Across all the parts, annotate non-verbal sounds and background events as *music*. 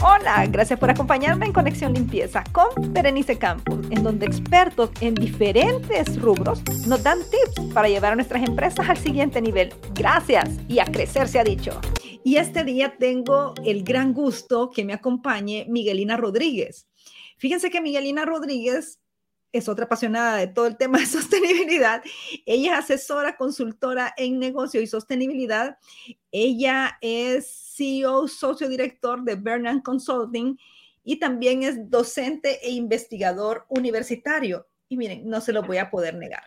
Hola, gracias por acompañarme en Conexión Limpieza con Berenice Campos, en donde expertos en diferentes rubros nos dan tips para llevar a nuestras empresas al siguiente nivel. Gracias y a crecer se ha dicho. Y este día tengo el gran gusto que me acompañe Miguelina Rodríguez. Fíjense que Miguelina Rodríguez es otra apasionada de todo el tema de *laughs* sostenibilidad. Ella es asesora, consultora en negocio y sostenibilidad. Ella es CEO, socio director de Bernard Consulting y también es docente e investigador universitario. Y miren, no se lo voy a poder negar.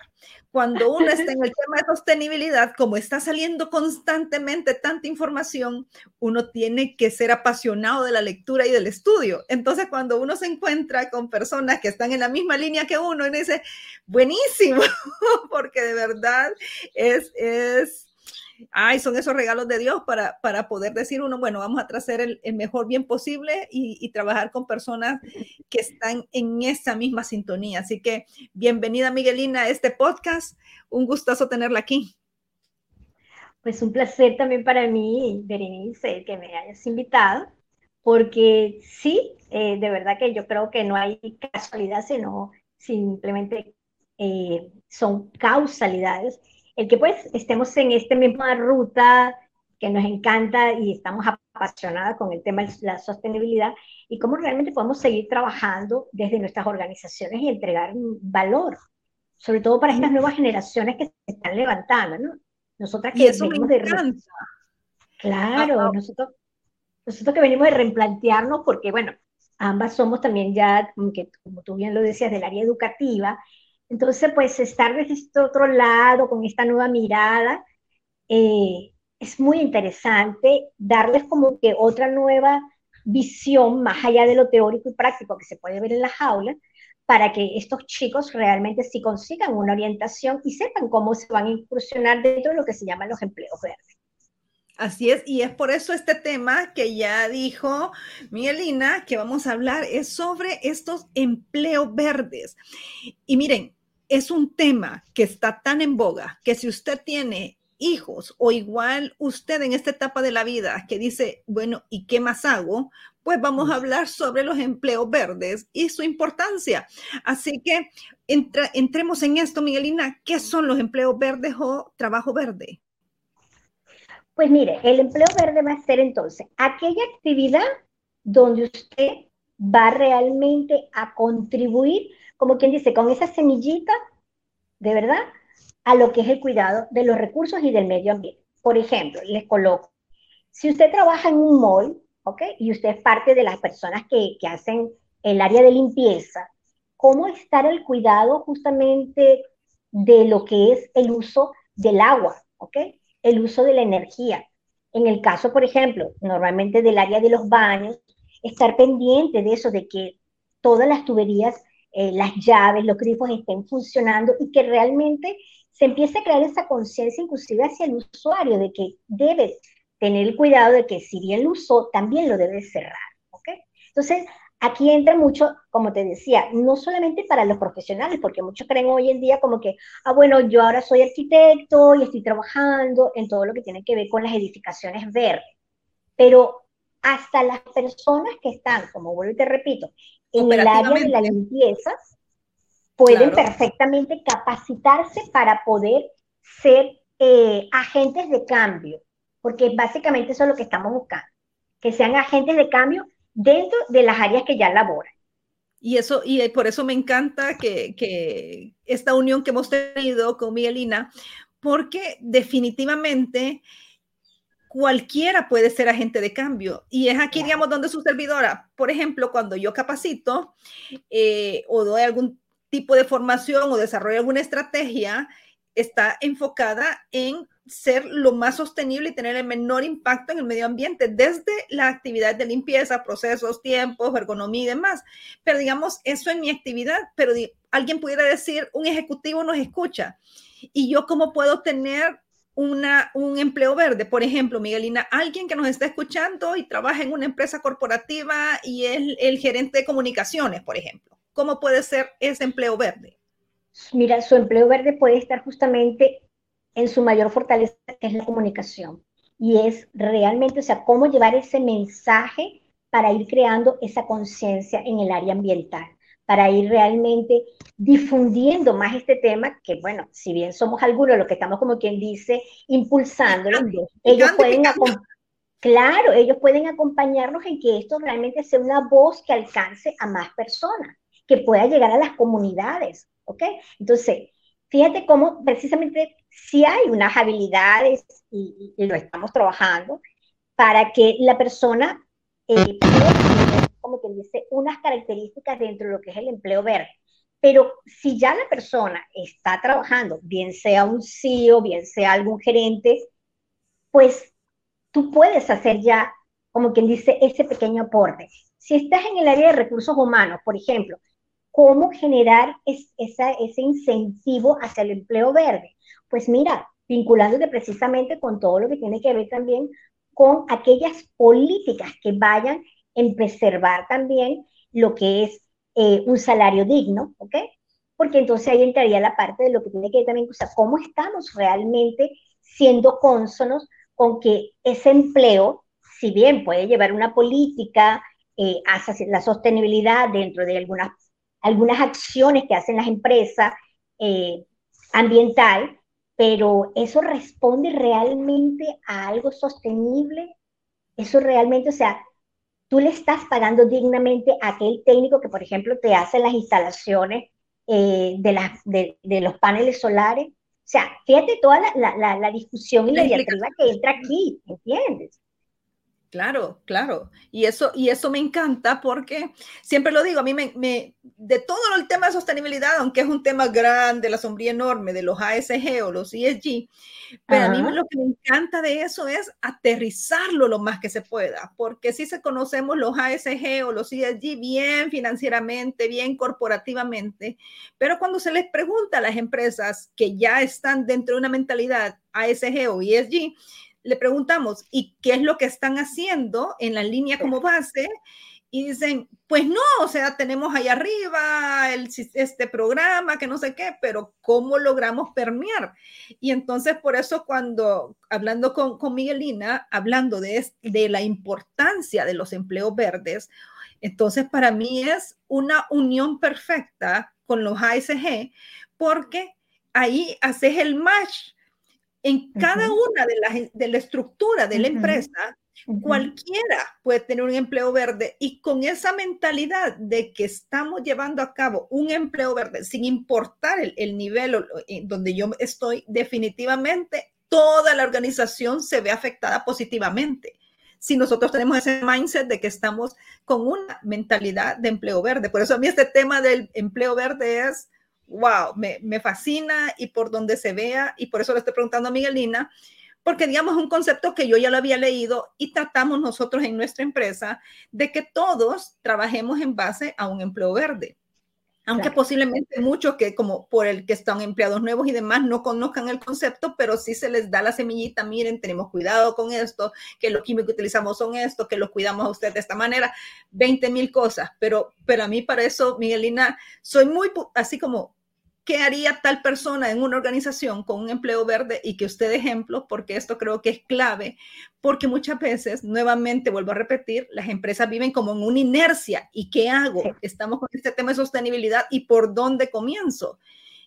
Cuando uno está en el tema de sostenibilidad, como está saliendo constantemente tanta información, uno tiene que ser apasionado de la lectura y del estudio. Entonces, cuando uno se encuentra con personas que están en la misma línea que uno, uno dice, buenísimo, *laughs* porque de verdad es, es ay, son esos regalos de Dios para, para poder decir uno, bueno, vamos a traer el, el mejor bien posible y, trabajar con personas que están en esa misma sintonía. Así que bienvenida Miguelina a este podcast. Un gustazo tenerla aquí. Pues un placer también para mí, Berenice, que me hayas invitado, porque sí, eh, de verdad que yo creo que no hay casualidad, sino simplemente eh, son causalidades el que pues estemos en esta misma ruta que nos encanta y estamos apasionadas con el tema de la sostenibilidad y cómo realmente podemos seguir trabajando desde nuestras organizaciones y entregar valor, sobre todo para estas nuevas generaciones que se están levantando, ¿no? Nosotras que venimos de... Claro, nosotros, nosotros que venimos de replantearnos porque, bueno, ambas somos también ya, que, como tú bien lo decías, del área educativa entonces, pues estar desde este otro lado, con esta nueva mirada, eh, es muy interesante darles como que otra nueva visión más allá de lo teórico y práctico que se puede ver en las aulas, para que estos chicos realmente sí consigan una orientación y sepan cómo se van a incursionar dentro de lo que se llaman los empleos verdes. Así es, y es por eso este tema que ya dijo Miguelina, que vamos a hablar, es sobre estos empleos verdes. Y miren, es un tema que está tan en boga que si usted tiene hijos o igual usted en esta etapa de la vida que dice, bueno, ¿y qué más hago? Pues vamos a hablar sobre los empleos verdes y su importancia. Así que entremos en esto, Miguelina. ¿Qué son los empleos verdes o trabajo verde? Pues mire, el empleo verde va a ser entonces aquella actividad donde usted va realmente a contribuir como quien dice, con esa semillita, de verdad, a lo que es el cuidado de los recursos y del medio ambiente. Por ejemplo, les coloco, si usted trabaja en un mall, ¿ok? Y usted es parte de las personas que, que hacen el área de limpieza, ¿cómo estar el cuidado justamente de lo que es el uso del agua, ¿ok? El uso de la energía. En el caso, por ejemplo, normalmente del área de los baños, estar pendiente de eso, de que todas las tuberías eh, las llaves, los grifos estén funcionando y que realmente se empiece a crear esa conciencia inclusive hacia el usuario de que debe tener el cuidado de que si bien lo usó, también lo debe cerrar. ¿okay? Entonces, aquí entra mucho, como te decía, no solamente para los profesionales, porque muchos creen hoy en día como que, ah, bueno, yo ahora soy arquitecto y estoy trabajando en todo lo que tiene que ver con las edificaciones verdes, pero hasta las personas que están, como vuelvo y te repito, en el área de la limpieza pueden perfectamente capacitarse para poder ser eh, agentes de cambio, porque básicamente eso es lo que estamos buscando, que sean agentes de cambio dentro de las áreas que ya laboran. Y eso, y por eso me encanta que, que esta unión que hemos tenido con Miguelina, porque definitivamente cualquiera puede ser agente de cambio. Y es aquí, digamos, donde su servidora, por ejemplo, cuando yo capacito eh, o doy algún tipo de formación o desarrollo alguna estrategia, está enfocada en ser lo más sostenible y tener el menor impacto en el medio ambiente, desde la actividad de limpieza, procesos, tiempos, ergonomía y demás. Pero digamos, eso en mi actividad, pero alguien pudiera decir, un ejecutivo nos escucha. Y yo cómo puedo tener una, un empleo verde. Por ejemplo, Miguelina, alguien que nos está escuchando y trabaja en una empresa corporativa y es el gerente de comunicaciones, por ejemplo. ¿Cómo puede ser ese empleo verde? Mira, su empleo verde puede estar justamente en su mayor fortaleza, que es la comunicación. Y es realmente, o sea, cómo llevar ese mensaje para ir creando esa conciencia en el área ambiental, para ir realmente difundiendo más este tema, que bueno, si bien somos algunos los que estamos como quien dice impulsándolo, ellos pueden Claro, ellos pueden acompañarnos en que esto realmente sea una voz que alcance a más personas, que pueda llegar a las comunidades, ¿ok? Entonces, fíjate cómo precisamente si hay unas habilidades y, lo estamos trabajando para que la persona eh, como que dice, unas características dentro de lo que es el empleo verde. Pero si ya la persona está trabajando, bien sea un CEO, bien sea algún gerente, pues tú puedes hacer ya, como quien dice, ese pequeño aporte. Si estás en el área de recursos humanos, por ejemplo, ¿cómo generar ese incentivo hacia el empleo verde? Pues mira, vinculándote precisamente con todo lo que tiene que ver también con aquellas políticas que vayan en preservar también lo que es eh, un salario digno, ¿ok? Porque entonces ahí entraría la parte de lo que tiene que ver también, o sea, cómo estamos realmente siendo cónsonos con que ese empleo, si bien puede llevar una política eh, hacia la sostenibilidad dentro de algunas, algunas acciones que hacen las empresas eh, ambiental, pero eso responde realmente a algo sostenible, eso realmente, o sea, tú le estás pagando dignamente a aquel técnico que, por ejemplo, te hace las instalaciones eh, de, las, de, de, los paneles solares, o sea, fíjate toda la, discusión y la, diatriba que entra aquí, ¿entiendes? Claro, claro. Y eso, y eso me encanta porque siempre lo digo, a mí me, me, de todo el tema de sostenibilidad, aunque es un tema grande, la sombría enorme de los ASG o los ESG, pero a mí lo que me encanta de eso es aterrizarlo lo más que se pueda, porque si se conocemos los ASG o los ESG bien financieramente, bien corporativamente, pero cuando se les pregunta a las empresas que ya están dentro de una mentalidad ASG o ESG, le preguntamos, ¿y qué es lo que están haciendo en la línea como base? y dicen, pues no, o sea, tenemos ahí arriba el, este programa que no sé qué, pero ¿cómo logramos permear? Y entonces por eso cuando, hablando con, con Miguelina, hablando de, de la importancia de los empleos verdes, entonces para mí es una unión perfecta con los ASG, porque ahí haces el match en cada una de las de la estructura de la empresa Cualquiera puede tener un empleo verde y con esa mentalidad de que estamos llevando a cabo un empleo verde sin importar el, nivel eh, donde yo estoy, definitivamente toda la organización se ve afectada positivamente. Si nosotros tenemos ese mindset de que estamos con una mentalidad de empleo verde. Por eso a mí este tema del empleo verde es, wow, me, me fascina y por donde se vea, y por eso le estoy preguntando a Miguelina, porque digamos un concepto que yo ya lo había leído y tratamos nosotros en nuestra empresa de que todos trabajemos en base a un empleo verde. Aunque posiblemente muchos que como por el que están empleados nuevos y demás no conozcan el concepto, pero sí se les da la semillita, miren, tenemos cuidado con esto, que los químicos que utilizamos son esto, que los cuidamos a usted de esta manera, 20 mil cosas, pero, pero a mí para eso, Miguelina, soy muy así como ¿qué haría tal persona en una organización con un empleo verde? Y que usted ejemplo, porque esto creo que es clave, porque muchas veces, nuevamente vuelvo a repetir, las empresas viven como en una inercia. ¿Y qué hago? Estamos con este tema de sostenibilidad y por dónde comienzo.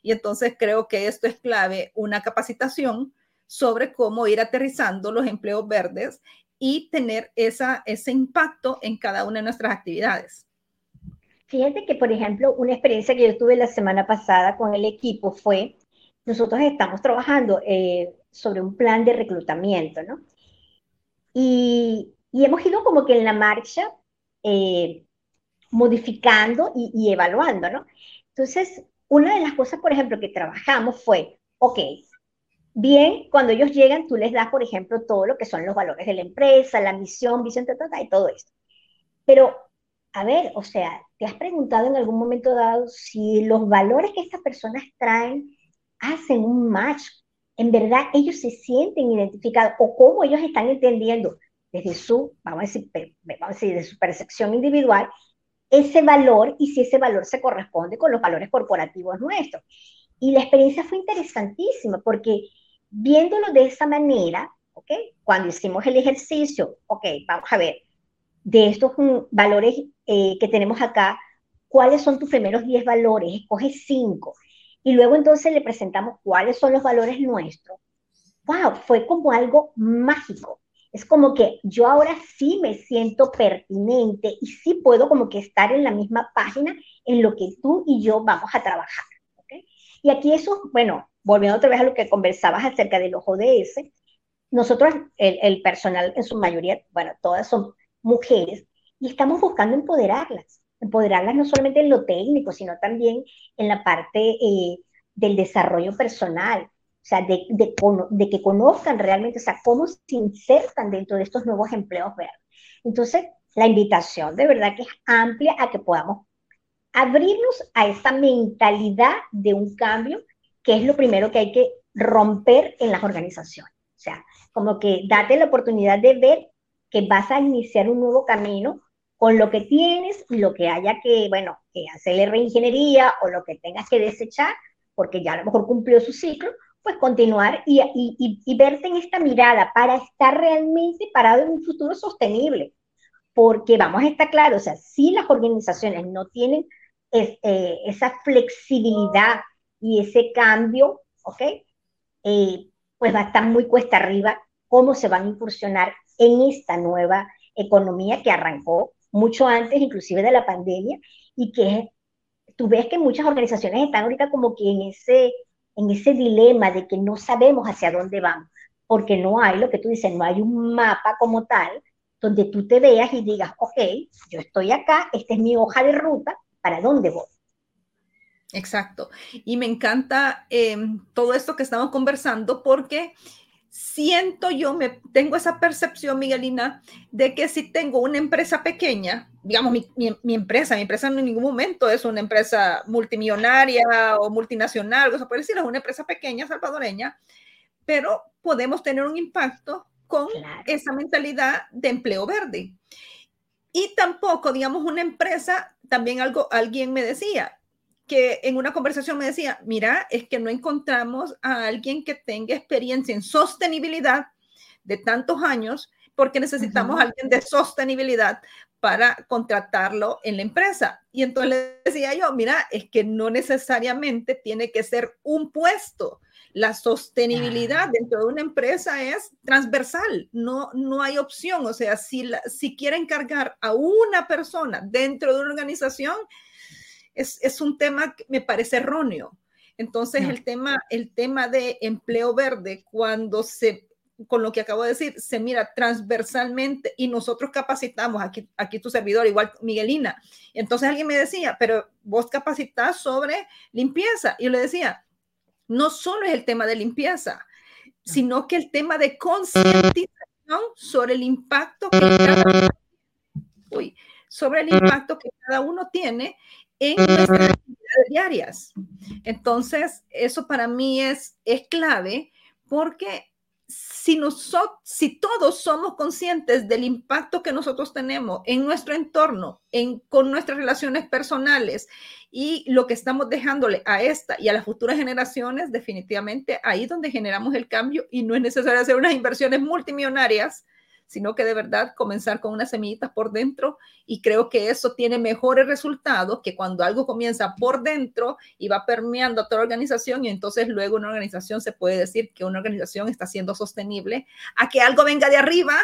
Y entonces creo que esto es clave, una capacitación sobre cómo ir aterrizando los empleos verdes y tener esa, ese impacto en cada una de nuestras actividades. Fíjate que, por ejemplo, una experiencia que yo tuve la semana pasada con el equipo fue, nosotros estamos trabajando eh, sobre un plan de reclutamiento, ¿no? Y, hemos ido como que en la marcha eh, modificando y, y, evaluando, ¿no? Entonces, una de las cosas, por ejemplo, que trabajamos fue, ok, bien, cuando ellos llegan, tú les das, por ejemplo, todo lo que son los valores de la empresa, la misión, visión, y todo esto. Pero a ver, o sea, ¿te has preguntado en algún momento dado si los valores que estas personas traen hacen un match? En verdad, ellos se sienten identificados o cómo ellos están entendiendo desde su, vamos a decir, vamos a decir, de su percepción individual, ese valor y si ese valor se corresponde con los valores corporativos nuestros. Y la experiencia fue interesantísima porque viéndolo de esa manera, ¿ok? Cuando hicimos el ejercicio, ok, vamos a ver, de estos mm, valores eh, que tenemos acá, cuáles son tus primeros 10 valores, escoge 5. Y luego entonces le presentamos cuáles son los valores nuestros. ¡Wow! Fue como algo mágico. Es como que yo ahora sí me siento pertinente y sí puedo como que estar en la misma página en lo que tú y yo vamos a trabajar. Y aquí eso, bueno, volviendo otra vez a lo que conversabas acerca de los ODS, nosotros, el, el personal en su mayoría, bueno, todas son mujeres, y estamos buscando empoderarlas, empoderarlas no solamente en lo técnico, sino también en la parte eh, del desarrollo personal, o sea, de, de, de, que conozcan realmente, o sea, cómo se insertan dentro de estos nuevos empleos verdes. Entonces, la invitación de verdad que es amplia a que podamos abrirnos a esa mentalidad de un cambio, que es lo primero que hay que romper en las organizaciones. O sea, como que date la oportunidad de ver que vas a iniciar un nuevo camino con lo que tienes y lo que haya que, bueno, que hacerle reingeniería o lo que tengas que desechar, porque ya a lo mejor cumplió su ciclo, pues continuar y, y, y, verte en esta mirada para estar realmente parado en un futuro sostenible. Porque vamos a estar claros, o sea, si las organizaciones no tienen eh, esa flexibilidad y ese cambio, ¿ok? Eh, pues va a estar muy cuesta arriba cómo se van a incursionar en esta nueva economía que arrancó mucho antes inclusive de la pandemia y que tú ves que muchas organizaciones están ahorita como que en ese, en ese dilema de que no sabemos hacia dónde vamos, porque no hay lo que tú dices, no hay un mapa como tal donde tú te veas y digas, ok, yo estoy acá, esta es mi hoja de ruta, ¿para dónde voy? Exacto. Y me encanta em, todo esto que estamos conversando porque siento yo, me tengo esa percepción, Miguelina, de que si tengo una empresa pequeña, digamos, mi, mi, empresa, mi empresa en ningún momento es una empresa multimillonaria o multinacional, o sea, puede decir, es una empresa pequeña salvadoreña, pero podemos tener un impacto con esa mentalidad de empleo verde. Y tampoco, digamos, una empresa, también algo, alguien me decía, que en una conversación me decía, mira, es que no encontramos a alguien que tenga experiencia en sostenibilidad de tantos años, porque necesitamos a alguien de sostenibilidad para contratarlo en la empresa. Y entonces le decía yo, mira, es que no necesariamente tiene que ser un puesto. La sostenibilidad dentro de una empresa es transversal, no, no hay opción. O sea, si, si quiere encargar a una persona dentro de una organización, es, es un tema que me parece erróneo. Entonces, el, tema, el tema de empleo verde, cuando se, con lo que acabo de decir, se mira transversalmente y nosotros capacitamos, aquí, aquí tu servidor, igual Miguelina. Entonces alguien me decía, pero vos capacitas sobre limpieza. Y yo le decía, no solo es el tema de limpieza, sino que el tema de concientización sobre el impacto que cada, *laughs* uy, sobre el impacto que cada uno tiene en nuestras actividades diarias. Entonces, eso para mí es, es clave porque si, nosotros, si todos somos conscientes del impacto que nosotros tenemos en nuestro entorno, en, con nuestras relaciones personales y lo que estamos dejándole a esta y a las futuras generaciones, definitivamente ahí es donde generamos el cambio y no es necesario hacer unas inversiones multimillonarias sino que de verdad comenzar con unas semillitas por dentro y creo que eso tiene mejores resultados que cuando algo comienza por dentro y va permeando a toda la organización y entonces luego una organización se puede decir que una organización está siendo sostenible a que algo venga de arriba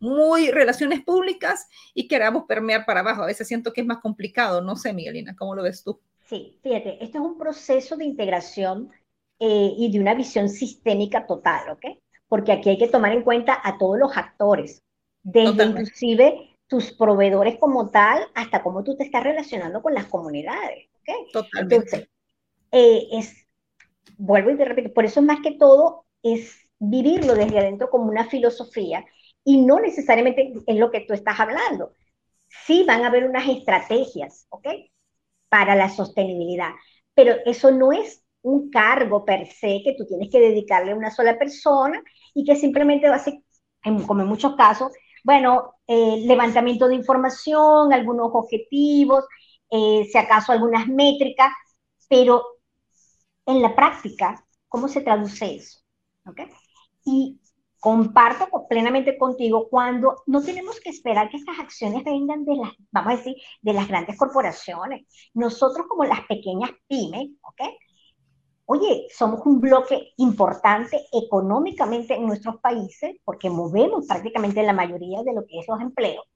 muy relaciones públicas y queramos permear para abajo. A veces siento que es más complicado. No sé, Miguelina, ¿cómo lo ves tú? Sí, fíjate, esto es un proceso de integración eh, y de una visión sistémica total, ¿ok? Porque aquí hay que tomar en cuenta a todos los actores, desde inclusive tus proveedores como tal hasta cómo tú te estás relacionando con las comunidades. Totalmente. Entonces, eh, es, vuelvo y te repito, por eso más que todo es vivirlo desde adentro como una filosofía y no necesariamente es lo que tú estás hablando. Sí van a haber unas estrategias, ¿ok? Para la sostenibilidad, pero eso no es un cargo per se que tú tienes que dedicarle a una sola persona y que simplemente va a ser, como en muchos casos, bueno, eh, levantamiento de información, algunos objetivos, eh, si acaso algunas métricas, pero en la práctica, ¿cómo se traduce eso? ¿Okay? Y comparto plenamente contigo cuando no tenemos que esperar que estas acciones vengan de las, vamos a decir, de las grandes corporaciones. Nosotros como las pequeñas pymes, ¿ok? Oye, somos un bloque importante económicamente en nuestros países porque movemos prácticamente la mayoría de lo que es los empleos.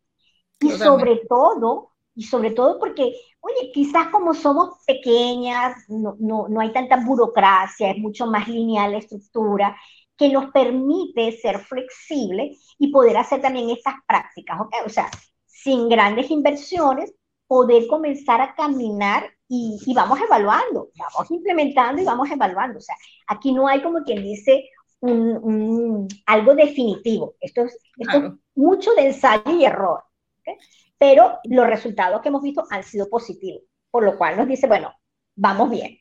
Y sobre todo, y sobre todo porque, oye, quizás como somos pequeñas, no, no, no hay tanta burocracia, es mucho más lineal la estructura, que nos permite ser flexibles y poder hacer también estas prácticas, ¿ok? O sea, sin grandes inversiones, poder comenzar a caminar y, y, vamos evaluando, vamos implementando y vamos evaluando. O sea, aquí no hay como quien dice un, algo definitivo. Esto es, esto mucho de ensayo y error. ¿okay? Pero los resultados que hemos visto han sido positivos, por lo cual nos dice, bueno, vamos bien.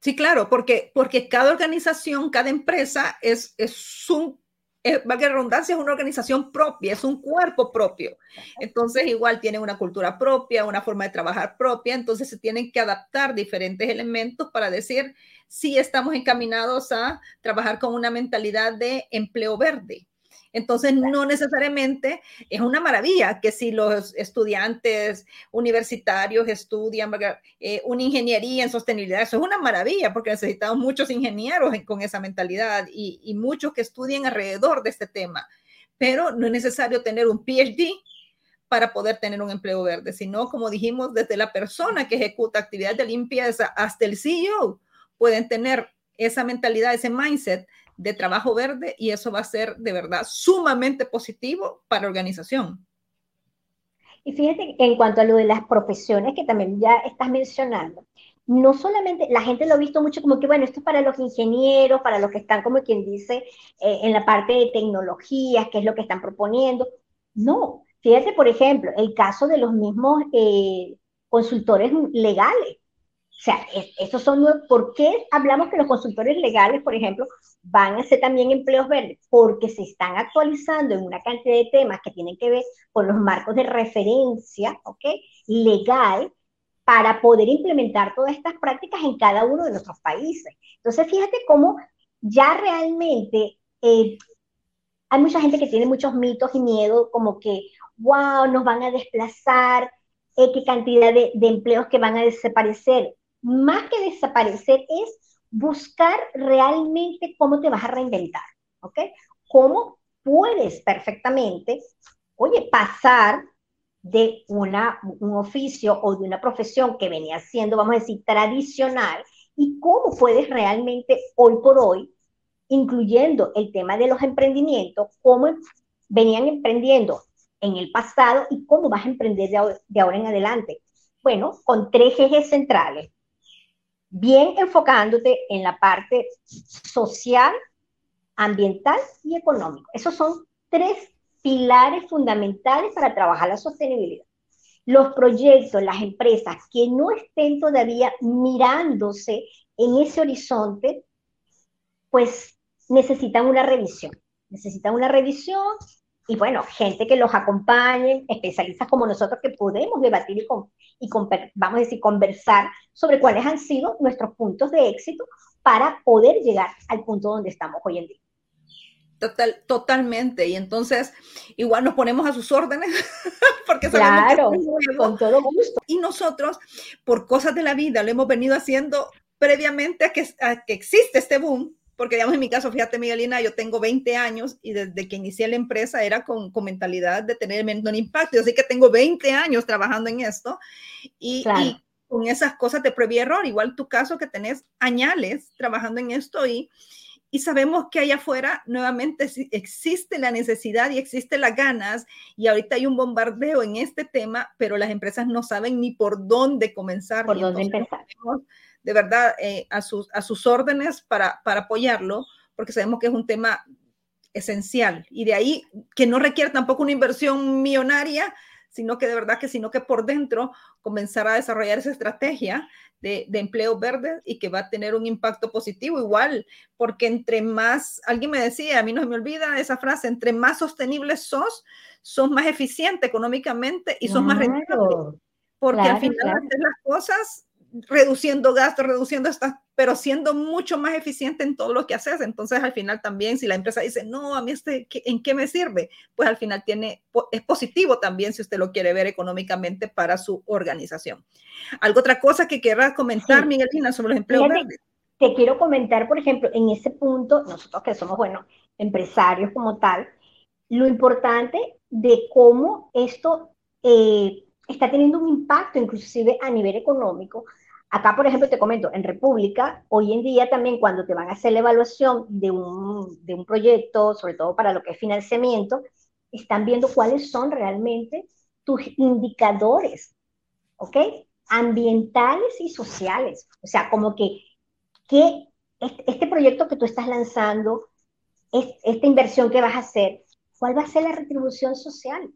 Sí, claro, porque, porque cada organización, cada empresa es, es un, es, valga redundancia, es una organización propia, es un cuerpo propio. Entonces, igual tiene una cultura propia, una forma de trabajar propia, entonces se tienen que adaptar diferentes elementos para decir si estamos encaminados a trabajar con una mentalidad de empleo verde. Entonces, no necesariamente es una maravilla que si los estudiantes universitarios estudian eh, una ingeniería en sostenibilidad, eso es una maravilla porque necesitamos muchos ingenieros con esa mentalidad y, y muchos que estudien alrededor de este tema. Pero no es necesario tener un PhD para poder tener un empleo verde, sino como dijimos, desde la persona que ejecuta actividades de limpieza hasta el CEO pueden tener esa mentalidad, ese mindset de trabajo verde y eso va a ser de verdad sumamente positivo para la organización. Y fíjate, en cuanto a lo de las profesiones que también ya estás mencionando, no solamente, la gente lo ha visto mucho como que, bueno, esto es para los ingenieros, para los que están, como quien dice, eh, en la parte de tecnologías, qué es lo que están proponiendo. No, fíjate, por ejemplo, el caso de los mismos eh, consultores legales. O sea, estos son, ¿por qué hablamos que los consultores legales, por ejemplo, van a ser también empleos verdes? Porque se están actualizando en una cantidad de temas que tienen que ver con los marcos de referencia, ¿ok? Legal, para poder implementar todas estas prácticas en cada uno de nuestros países. Entonces, fíjate cómo ya realmente eh, hay mucha gente que tiene muchos mitos y miedo, como que, wow, nos van a desplazar, eh, qué cantidad de empleos que van a desaparecer más que desaparecer, es buscar realmente cómo te vas a reinventar, ¿ok? Cómo puedes perfectamente, oye, pasar de una, un oficio o de una profesión que venía siendo, vamos a decir, tradicional, y cómo puedes realmente hoy por hoy, incluyendo el tema de los emprendimientos, cómo venían emprendiendo en el pasado y cómo vas a emprender de de ahora en adelante. Bueno, con tres ejes centrales bien enfocándote en la parte social, ambiental y económico. Esos son tres pilares fundamentales para trabajar la sostenibilidad. Los proyectos, las empresas que no estén todavía mirándose en ese horizonte, pues necesitan una revisión. Necesitan una revisión y bueno, gente que los acompañe, especialistas como nosotros que podemos debatir y, y vamos a decir, conversar sobre cuáles han sido nuestros puntos de éxito para poder llegar al punto donde estamos hoy en día. Total, totalmente. Y entonces, igual nos ponemos a sus órdenes, *laughs* porque claro, con todo gusto. Y nosotros, por cosas de la vida, lo hemos venido haciendo previamente a que, a que existe este boom porque digamos en mi caso, fíjate Miguelina, yo tengo 20 años y desde que inicié la empresa era con, con mentalidad de tener menor impacto, así que tengo 20 años trabajando en esto y, y, con esas cosas de previo error, igual tu caso que tenés añales trabajando en esto y, y sabemos que allá afuera nuevamente existe la necesidad y existe las ganas y ahorita hay un bombardeo en este tema, pero las empresas no saben ni por dónde comenzar. Por dónde empezar de verdad eh, a, sus, a sus órdenes para, para apoyarlo, porque sabemos que es un tema esencial. Y de ahí que no requiere tampoco una inversión millonaria, sino que de verdad que sino que por dentro comenzar a desarrollar esa estrategia de, de, empleo verde y que va a tener un impacto positivo igual, porque entre más, alguien me decía, a mí no se me olvida esa frase, entre más sostenibles sos, sos más eficiente económicamente y sos más rentable, porque al final las cosas reduciendo gastos, reduciendo estas, pero siendo mucho más eficiente en todo lo que haces. Entonces, al final también, si la empresa dice, no, a mí este, ¿en qué me sirve? Pues al final tiene, es positivo también si usted lo quiere ver económicamente para su organización. ¿Algo otra cosa que quieras comentar, Miguel Miguelina, sobre los empleos verdes? Te quiero comentar, por ejemplo, en ese punto, nosotros que somos, bueno, empresarios como tal, lo importante de cómo esto eh, está teniendo un impacto inclusive a nivel económico. Acá, por ejemplo, te comento, en República, hoy en día también cuando te van a hacer la evaluación de un, de un proyecto, sobre todo para lo que es financiamiento, están viendo cuáles son realmente tus indicadores, ¿ok? Ambientales y sociales. O sea, como que, que este proyecto que tú estás lanzando, esta inversión que vas a hacer, ¿cuál va a ser la retribución social?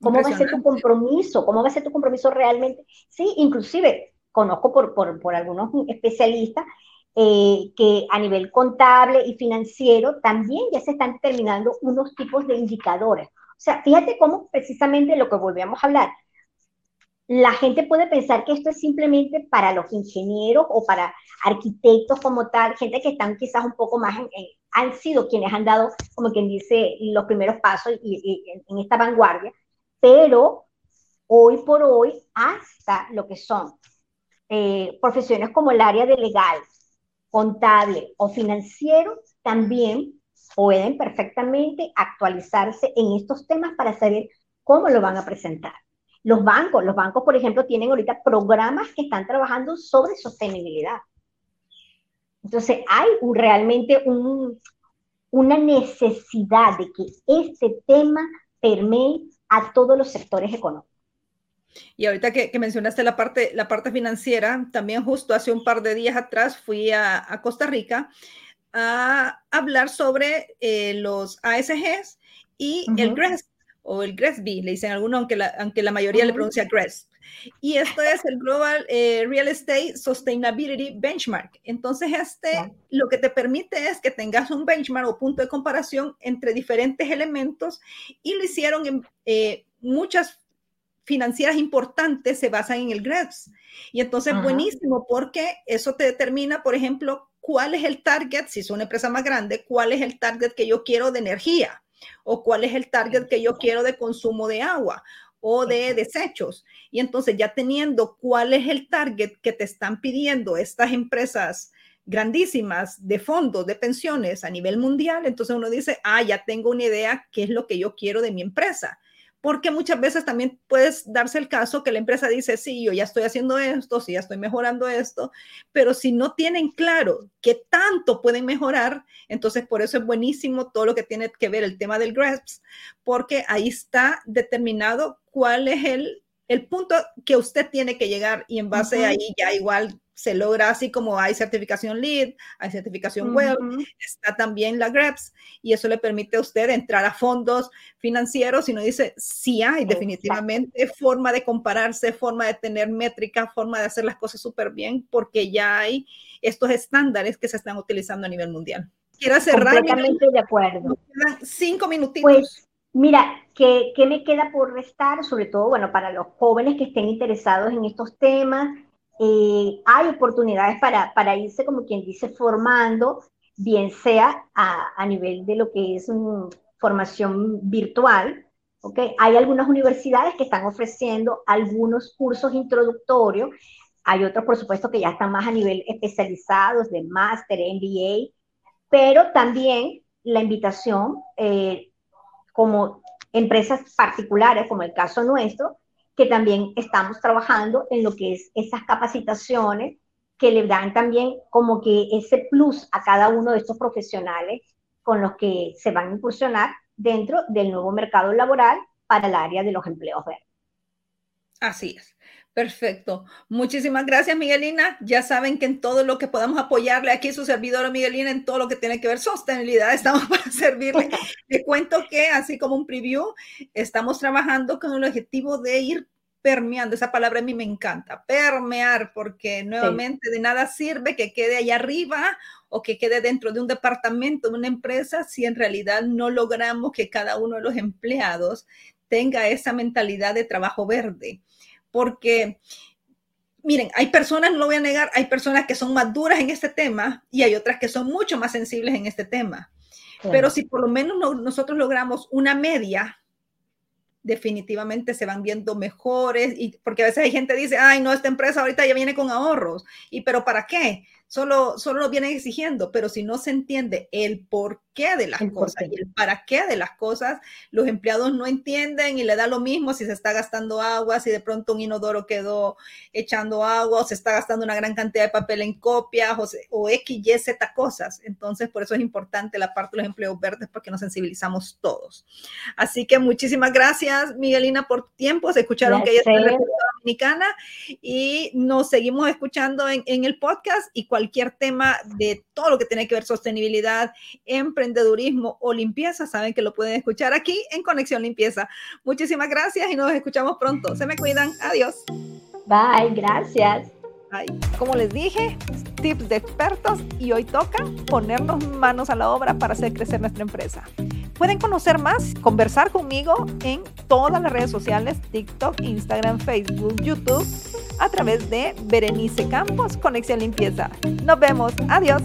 ¿Cómo va a ser tu compromiso? ¿Cómo va a ser tu compromiso realmente? Sí, inclusive conozco por, por, por algunos especialistas eh, que a nivel contable y financiero también ya se están determinando unos tipos de indicadores. O sea, fíjate cómo precisamente lo que volvíamos a hablar, la gente puede pensar que esto es simplemente para los ingenieros o para arquitectos como tal, gente que están quizás un poco más, han sido quienes han dado, como quien dice, los primeros pasos y, en esta vanguardia, pero hoy por hoy hasta lo que son eh, profesiones como el área de legal, contable o financiero, también pueden perfectamente actualizarse en estos temas para saber cómo lo van a presentar. Los bancos, los bancos, por ejemplo, tienen ahorita programas que están trabajando sobre sostenibilidad. Entonces, hay realmente una necesidad de que este tema permee a todos los sectores económicos. Y ahorita que, mencionaste la parte, la parte financiera, también justo hace un par de días atrás fui a, Costa Rica a hablar sobre eh, los ASGs y el GRESP o el GRESB, le dicen algunos, aunque la, aunque la mayoría le pronuncia GRESP. Y esto es el Global eh, Real Estate Sustainability Benchmark. Entonces, este lo que te permite es que tengas un benchmark o punto de comparación entre diferentes elementos y lo hicieron en eh, muchas financieras importantes se basan en el GRESB. Y entonces, buenísimo, porque eso te determina, por ejemplo, cuál es el target, si es una empresa más grande, cuál es el target que yo quiero de energía o cuál es el target que yo quiero de consumo de agua o de desechos. Y entonces ya teniendo cuál es el target que te están pidiendo estas empresas grandísimas de fondos de pensiones a nivel mundial, entonces uno dice, ah, ya tengo una idea qué es lo que yo quiero de mi empresa porque muchas veces también puedes darse el caso que la empresa dice, sí, yo ya estoy haciendo esto, sí, ya estoy mejorando esto, pero si no tienen claro qué tanto pueden mejorar, entonces por eso es buenísimo todo lo que tiene que ver el tema del GRESPS, porque ahí está determinado cuál es el, el punto que usted tiene que llegar y en base a ahí ya igual se logra así como hay certificación LEED, hay certificación web, está también la GREPS y eso le permite a usted entrar a fondos financieros y no dice, sí hay definitivamente forma de compararse, forma de tener métrica, forma de hacer las cosas súper bien porque ya hay estos estándares que se están utilizando a nivel mundial. Quiero cerrar. Completamente de acuerdo. cinco minutitos. Pues, mira, ¿qué, ¿qué me queda por restar? Sobre todo, bueno, para los jóvenes que estén interesados en estos temas, eh, hay oportunidades para, para, irse, como quien dice, formando, bien sea a, a nivel de lo que es formación virtual. ¿okay? Hay algunas universidades que están ofreciendo algunos cursos introductorios. Hay otros, por supuesto, que ya están más a nivel especializados, de máster, MBA, pero también la invitación, eh, como empresas particulares, como el caso nuestro, que también estamos trabajando en lo que es esas capacitaciones que le dan también como que ese plus a cada uno de estos profesionales con los que se van a incursionar dentro del nuevo mercado laboral para el área de los empleos verdes. Así es. Perfecto. Muchísimas gracias, Miguelina. Ya saben que en todo lo que podamos apoyarle aquí su servidora Miguelina, en todo lo que tiene que ver sostenibilidad, *laughs* estamos para servirle. *laughs* Le cuento que, así como un preview, estamos trabajando con el objetivo de ir permeando. Esa palabra a mí me encanta, permear, porque nuevamente de nada sirve que quede allá arriba o que quede dentro de un departamento, de una empresa, si en realidad no logramos que cada uno de los empleados tenga esa mentalidad de trabajo verde porque miren, hay personas, no lo voy a negar, hay personas que son más duras en este tema y hay otras que son mucho más sensibles en este tema. Pero si por lo menos nosotros logramos una media, definitivamente se van viendo mejores y porque a veces hay gente que dice, ay, no, esta empresa ahorita ya viene con ahorros. ¿Y pero para qué? Solo, solo lo vienen exigiendo, pero si no se entiende el por qué de las cosas y el para qué de las cosas, los empleados no entienden y le da lo mismo si se está gastando agua, si de pronto un inodoro quedó echando agua o se está gastando una gran cantidad de papel en copias o, o X, Y, Z cosas. Entonces, por eso es importante la parte de los empleos verdes porque nos sensibilizamos todos. Así que muchísimas gracias, Miguelina, por tiempo. Se escucharon que ella Dominicana y nos seguimos escuchando en, en el podcast y cualquier tema de todo lo que tiene que ver sostenibilidad, emprendedurismo o limpieza, saben que lo pueden escuchar aquí en Conexión Limpieza. Muchísimas gracias y nos escuchamos pronto. Se me cuidan. Adiós. Bye, gracias. Como les dije, tips de expertos y hoy toca ponernos manos a la obra para hacer crecer nuestra empresa. Pueden conocer más, conversar conmigo en todas las redes sociales, TikTok, Instagram, Facebook, YouTube, a través de Berenice Campos, Conexión Limpieza. Nos vemos. Adiós.